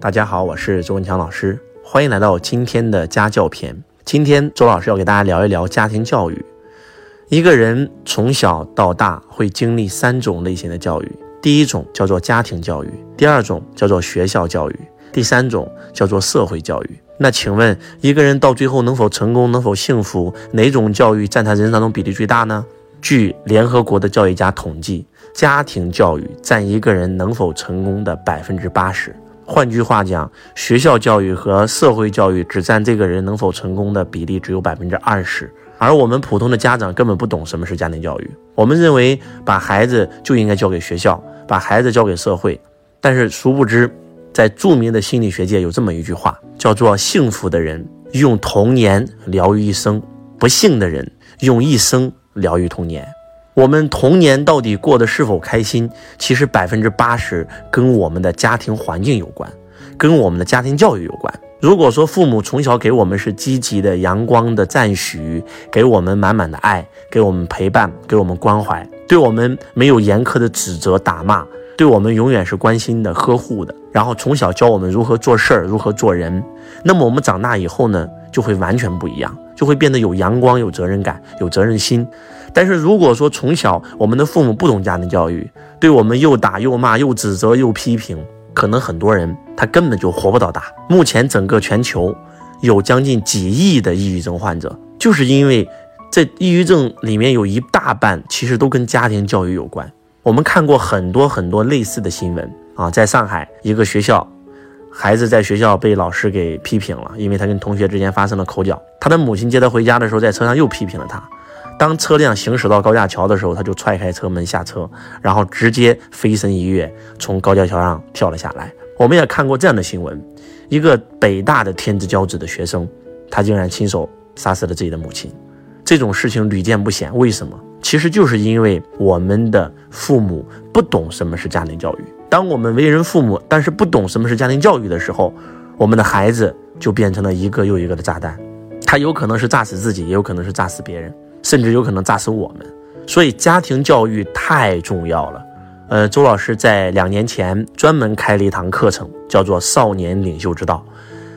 大家好，我是周文强老师，欢迎来到今天的家教篇。今天周老师要给大家聊一聊家庭教育。一个人从小到大会经历三种类型的教育，第一种叫做家庭教育，第二种叫做学校教育，第三种叫做社会教育。那请问一个人到最后能否成功，能否幸福，哪种教育占他人生当中比例最大呢？据联合国的教育家统计，家庭教育占一个人能否成功的百分之八十。换句话讲，学校教育和社会教育只占这个人能否成功的比例只有百分之二十，而我们普通的家长根本不懂什么是家庭教育。我们认为把孩子就应该交给学校，把孩子交给社会，但是殊不知，在著名的心理学界有这么一句话，叫做“幸福的人用童年疗愈一生，不幸的人用一生疗愈童年”。我们童年到底过得是否开心？其实百分之八十跟我们的家庭环境有关，跟我们的家庭教育有关。如果说父母从小给我们是积极的、阳光的赞许，给我们满满的爱，给我们陪伴，给我们关怀，对我们没有严苛的指责、打骂，对我们永远是关心的、呵护的，然后从小教我们如何做事儿、如何做人，那么我们长大以后呢，就会完全不一样，就会变得有阳光、有责任感、有责任心。但是如果说从小我们的父母不懂家庭教育，对我们又打又骂又指责又批评，可能很多人他根本就活不到大。目前整个全球有将近几亿的抑郁症患者，就是因为这抑郁症里面有一大半其实都跟家庭教育有关。我们看过很多很多类似的新闻啊，在上海一个学校，孩子在学校被老师给批评了，因为他跟同学之间发生了口角，他的母亲接他回家的时候，在车上又批评了他。当车辆行驶到高架桥的时候，他就踹开车门下车，然后直接飞身一跃，从高架桥上跳了下来。我们也看过这样的新闻：一个北大的天之骄子的学生，他竟然亲手杀死了自己的母亲。这种事情屡见不鲜。为什么？其实就是因为我们的父母不懂什么是家庭教育。当我们为人父母，但是不懂什么是家庭教育的时候，我们的孩子就变成了一个又一个的炸弹。他有可能是炸死自己，也有可能是炸死别人。甚至有可能炸死我们，所以家庭教育太重要了。呃，周老师在两年前专门开了一堂课程，叫做《少年领袖之道》。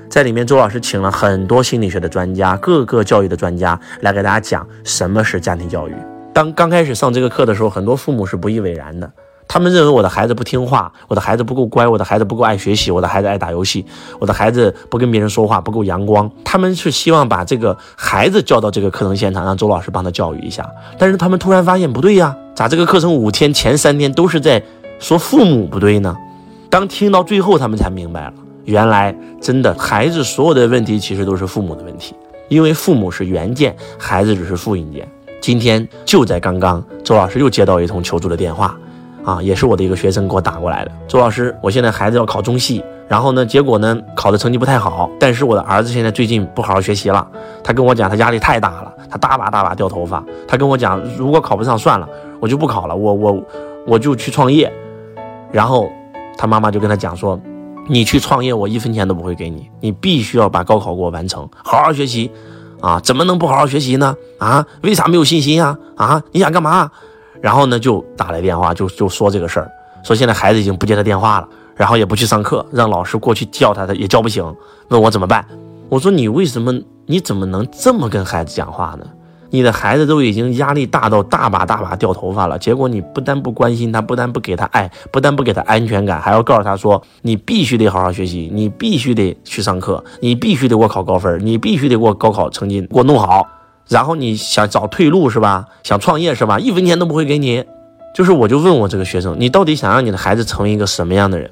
在里面，周老师请了很多心理学的专家、各个教育的专家来给大家讲什么是家庭教育。当刚开始上这个课的时候，很多父母是不以为然的。他们认为我的孩子不听话，我的孩子不够乖，我的孩子不够爱学习，我的孩子爱打游戏，我的孩子不跟别人说话，不够阳光。他们是希望把这个孩子叫到这个课程现场，让周老师帮他教育一下。但是他们突然发现不对呀，咋这个课程五天前三天都是在说父母不对呢？当听到最后，他们才明白了，原来真的孩子所有的问题其实都是父母的问题，因为父母是原件，孩子只是复印件。今天就在刚刚，周老师又接到一通求助的电话。啊，也是我的一个学生给我打过来的。周老师，我现在孩子要考中戏，然后呢，结果呢，考的成绩不太好。但是我的儿子现在最近不好好学习了，他跟我讲，他压力太大了，他大把大把掉头发。他跟我讲，如果考不上算了，我就不考了，我我我就去创业。然后他妈妈就跟他讲说，你去创业，我一分钱都不会给你，你必须要把高考给我完成，好好学习。啊，怎么能不好好学习呢？啊，为啥没有信心呀？啊，你想干嘛？然后呢，就打来电话，就就说这个事儿，说现在孩子已经不接他电话了，然后也不去上课，让老师过去叫他，他也叫不醒，问我怎么办。我说你为什么，你怎么能这么跟孩子讲话呢？你的孩子都已经压力大到大把大把掉头发了，结果你不但不关心他，不但不给他爱，不但不给他安全感，还要告诉他说你必须得好好学习，你必须得去上课，你必须得给我考高分，你必须得给我高考成绩给我弄好。然后你想找退路是吧？想创业是吧？一分钱都不会给你。就是我就问我这个学生，你到底想让你的孩子成为一个什么样的人？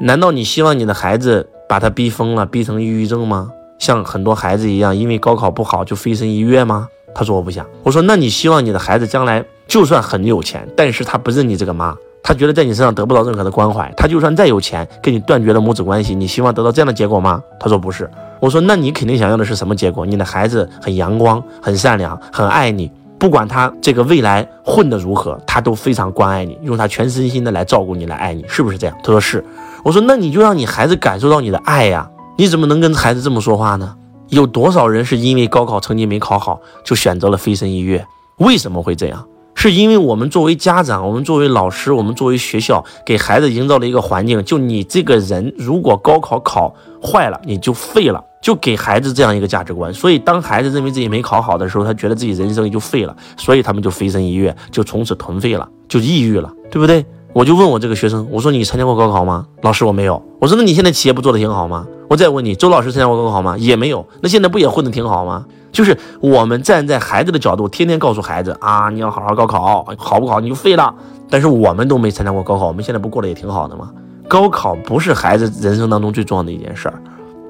难道你希望你的孩子把他逼疯了，逼成抑郁症吗？像很多孩子一样，因为高考不好就飞身一跃吗？他说我不想。我说那你希望你的孩子将来就算很有钱，但是他不认你这个妈，他觉得在你身上得不到任何的关怀，他就算再有钱，跟你断绝了母子关系，你希望得到这样的结果吗？他说不是。我说，那你肯定想要的是什么结果？你的孩子很阳光、很善良、很爱你，不管他这个未来混得如何，他都非常关爱你，用他全身心的来照顾你、来爱你，是不是这样？他说是。我说，那你就让你孩子感受到你的爱呀！你怎么能跟孩子这么说话呢？有多少人是因为高考成绩没考好就选择了飞身一跃？为什么会这样？是因为我们作为家长，我们作为老师，我们作为学校，给孩子营造了一个环境，就你这个人如果高考考坏了，你就废了，就给孩子这样一个价值观。所以当孩子认为自己没考好的时候，他觉得自己人生也就废了，所以他们就飞身一跃，就从此囤废了，就抑郁了，对不对？我就问我这个学生，我说你参加过高考吗？老师我没有。我说那你现在企业不做的挺好吗？我再问你，周老师参加过高考吗？也没有。那现在不也混得挺好吗？就是我们站在孩子的角度，天天告诉孩子啊，你要好好高考，好不好你就废了。但是我们都没参加过高考，我们现在不过得也挺好的吗？高考不是孩子人生当中最重要的一件事儿，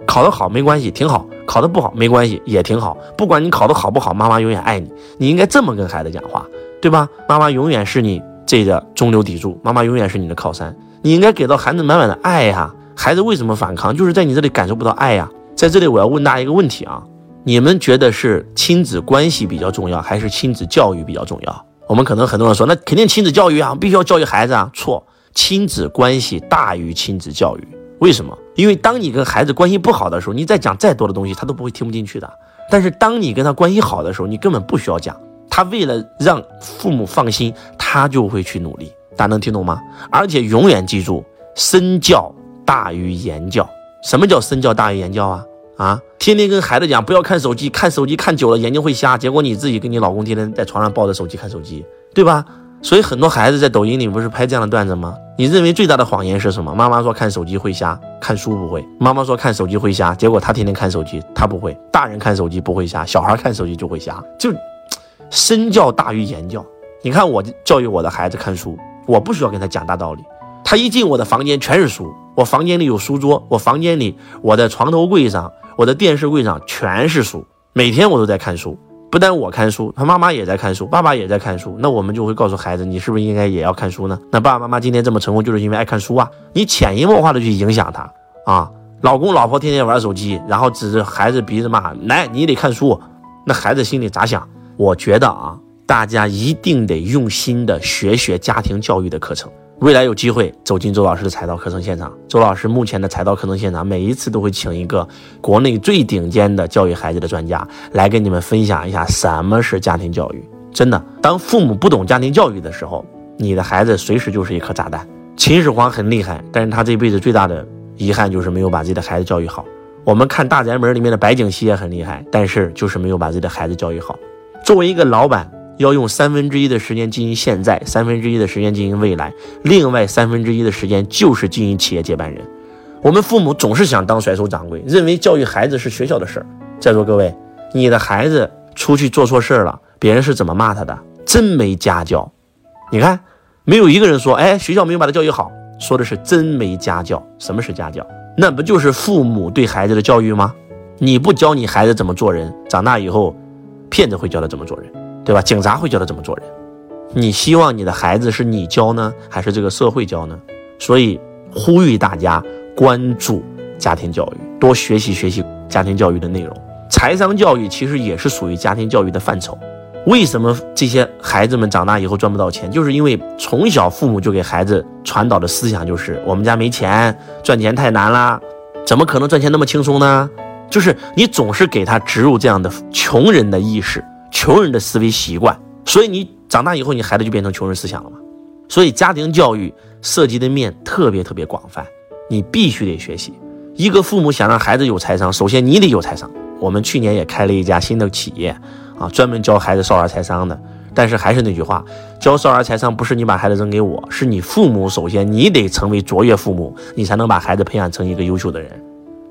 考得好没关系，挺好；考得不好没关系，也挺好。不管你考得好不好，妈妈永远爱你。你应该这么跟孩子讲话，对吧？妈妈永远是你这个中流砥柱，妈妈永远是你的靠山。你应该给到孩子满满的爱呀。孩子为什么反抗？就是在你这里感受不到爱呀。在这里，我要问大家一个问题啊。你们觉得是亲子关系比较重要，还是亲子教育比较重要？我们可能很多人说，那肯定亲子教育啊，必须要教育孩子啊。错，亲子关系大于亲子教育。为什么？因为当你跟孩子关系不好的时候，你再讲再多的东西，他都不会听不进去的。但是当你跟他关系好的时候，你根本不需要讲，他为了让父母放心，他就会去努力。大家能听懂吗？而且永远记住，身教大于言教。什么叫身教大于言教啊？啊，天天跟孩子讲不要看手机，看手机看久了眼睛会瞎。结果你自己跟你老公天天在床上抱着手机看手机，对吧？所以很多孩子在抖音里不是拍这样的段子吗？你认为最大的谎言是什么？妈妈说看手机会瞎，看书不会。妈妈说看手机会瞎，结果他天天看手机，他不会。大人看手机不会瞎，小孩看手机就会瞎。就身教大于言教。你看我教育我的孩子看书，我不需要跟他讲大道理，他一进我的房间全是书。我房间里有书桌，我房间里我的床头柜上。我的电视柜上全是书，每天我都在看书。不但我看书，他妈妈也在看书，爸爸也在看书。那我们就会告诉孩子，你是不是应该也要看书呢？那爸爸妈妈今天这么成功，就是因为爱看书啊。你潜移默化的去影响他啊。老公老婆天天玩手机，然后指着孩子鼻子骂，来你得看书，那孩子心里咋想？我觉得啊，大家一定得用心的学学家庭教育的课程。未来有机会走进周老师的财道课程现场，周老师目前的财道课程现场，每一次都会请一个国内最顶尖的教育孩子的专家来跟你们分享一下什么是家庭教育。真的，当父母不懂家庭教育的时候，你的孩子随时就是一颗炸弹。秦始皇很厉害，但是他这辈子最大的遗憾就是没有把自己的孩子教育好。我们看大宅门里面的白景熙也很厉害，但是就是没有把自己的孩子教育好。作为一个老板。要用三分之一的时间经营现在，三分之一的时间经营未来，另外三分之一的时间就是经营企业接班人。我们父母总是想当甩手掌柜，认为教育孩子是学校的事儿。在座各位，你的孩子出去做错事儿了，别人是怎么骂他的？真没家教。你看，没有一个人说，哎，学校没有把他教育好，说的是真没家教。什么是家教？那不就是父母对孩子的教育吗？你不教你孩子怎么做人，长大以后，骗子会教他怎么做人。对吧？警察会教他怎么做人。你希望你的孩子是你教呢，还是这个社会教呢？所以呼吁大家关注家庭教育，多学习学习家庭教育的内容。财商教育其实也是属于家庭教育的范畴。为什么这些孩子们长大以后赚不到钱？就是因为从小父母就给孩子传导的思想就是我们家没钱，赚钱太难啦，怎么可能赚钱那么轻松呢？就是你总是给他植入这样的穷人的意识。穷人的思维习惯，所以你长大以后，你孩子就变成穷人思想了嘛？所以家庭教育涉及的面特别特别广泛，你必须得学习。一个父母想让孩子有财商，首先你得有财商。我们去年也开了一家新的企业，啊，专门教孩子少儿财商的。但是还是那句话，教少儿财商不是你把孩子扔给我，是你父母首先你得成为卓越父母，你才能把孩子培养成一个优秀的人。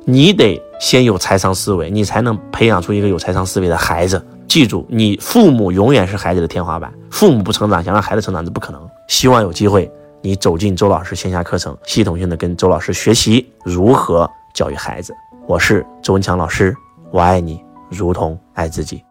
你得先有财商思维，你才能培养出一个有财商思维的孩子。记住，你父母永远是孩子的天花板。父母不成长，想让孩子成长是不可能。希望有机会，你走进周老师线下课程，系统性的跟周老师学习如何教育孩子。我是周文强老师，我爱你，如同爱自己。